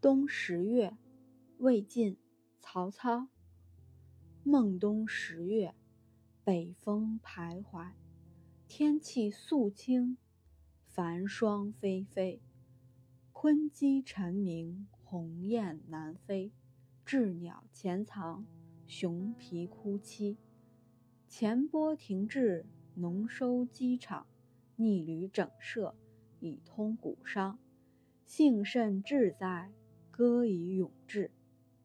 冬十月，魏晋，曹操。孟冬十月，北风徘徊，天气肃清，繁霜霏霏。鲲鸡晨鸣，鸿雁南飞，鸷鸟潜藏，熊罴哭栖。前波停滞，农收机场，逆旅整舍，以通骨伤。幸甚至哉，歌以咏志。